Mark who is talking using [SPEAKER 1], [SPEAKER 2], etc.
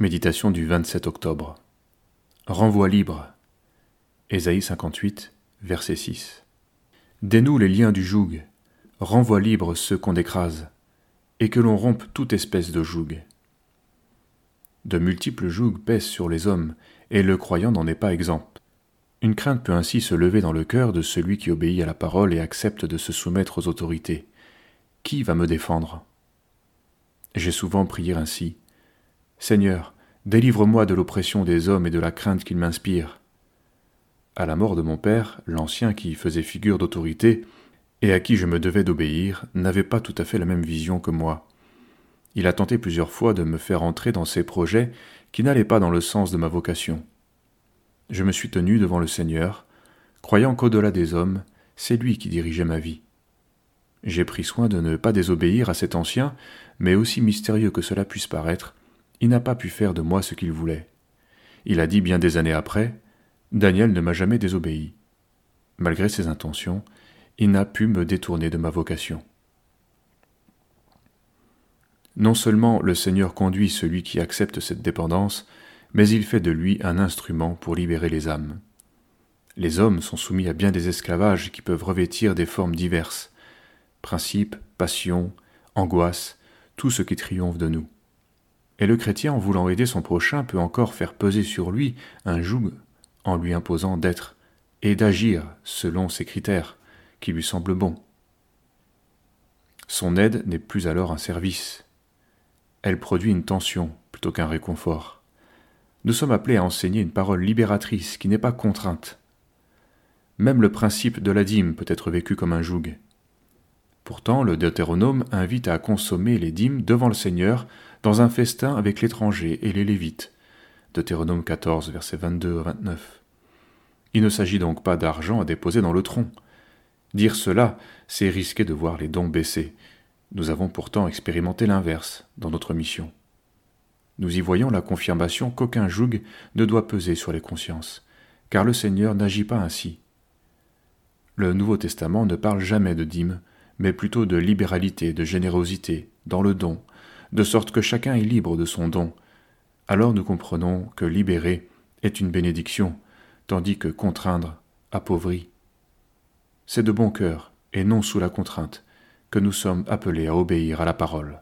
[SPEAKER 1] Méditation du 27 octobre. Renvoi libre. Ésaïe 58, verset 6. Dénoue les liens du joug, renvoie libre ceux qu'on écrase, et que l'on rompe toute espèce de joug. De multiples jougs pèsent sur les hommes, et le croyant n'en est pas exempt. Une crainte peut ainsi se lever dans le cœur de celui qui obéit à la parole et accepte de se soumettre aux autorités. Qui va me défendre? J'ai souvent prié ainsi. Seigneur, délivre-moi de l'oppression des hommes et de la crainte qu'ils m'inspirent. À la mort de mon père, l'ancien qui faisait figure d'autorité, et à qui je me devais d'obéir, n'avait pas tout à fait la même vision que moi. Il a tenté plusieurs fois de me faire entrer dans ses projets qui n'allaient pas dans le sens de ma vocation. Je me suis tenu devant le Seigneur, croyant qu'au-delà des hommes, c'est lui qui dirigeait ma vie. J'ai pris soin de ne pas désobéir à cet ancien, mais aussi mystérieux que cela puisse paraître, il n'a pas pu faire de moi ce qu'il voulait. Il a dit bien des années après, Daniel ne m'a jamais désobéi. Malgré ses intentions, il n'a pu me détourner de ma vocation. Non seulement le Seigneur conduit celui qui accepte cette dépendance, mais il fait de lui un instrument pour libérer les âmes. Les hommes sont soumis à bien des esclavages qui peuvent revêtir des formes diverses principes, passions, angoisses, tout ce qui triomphe de nous. Et le chrétien, en voulant aider son prochain, peut encore faire peser sur lui un joug en lui imposant d'être et d'agir selon ses critères qui lui semblent bons. Son aide n'est plus alors un service. Elle produit une tension plutôt qu'un réconfort. Nous sommes appelés à enseigner une parole libératrice qui n'est pas contrainte. Même le principe de la dîme peut être vécu comme un joug. Pourtant, le Deutéronome invite à consommer les dîmes devant le Seigneur dans un festin avec l'étranger et les Lévites. Deutéronome 14, versets 22 à 29. Il ne s'agit donc pas d'argent à déposer dans le tronc. Dire cela, c'est risquer de voir les dons baisser. Nous avons pourtant expérimenté l'inverse dans notre mission. Nous y voyons la confirmation qu'aucun joug ne doit peser sur les consciences, car le Seigneur n'agit pas ainsi. Le Nouveau Testament ne parle jamais de dîmes, mais plutôt de libéralité, de générosité, dans le don, de sorte que chacun est libre de son don. Alors nous comprenons que libérer est une bénédiction, tandis que contraindre appauvrit. C'est de bon cœur, et non sous la contrainte, que nous sommes appelés à obéir à la parole.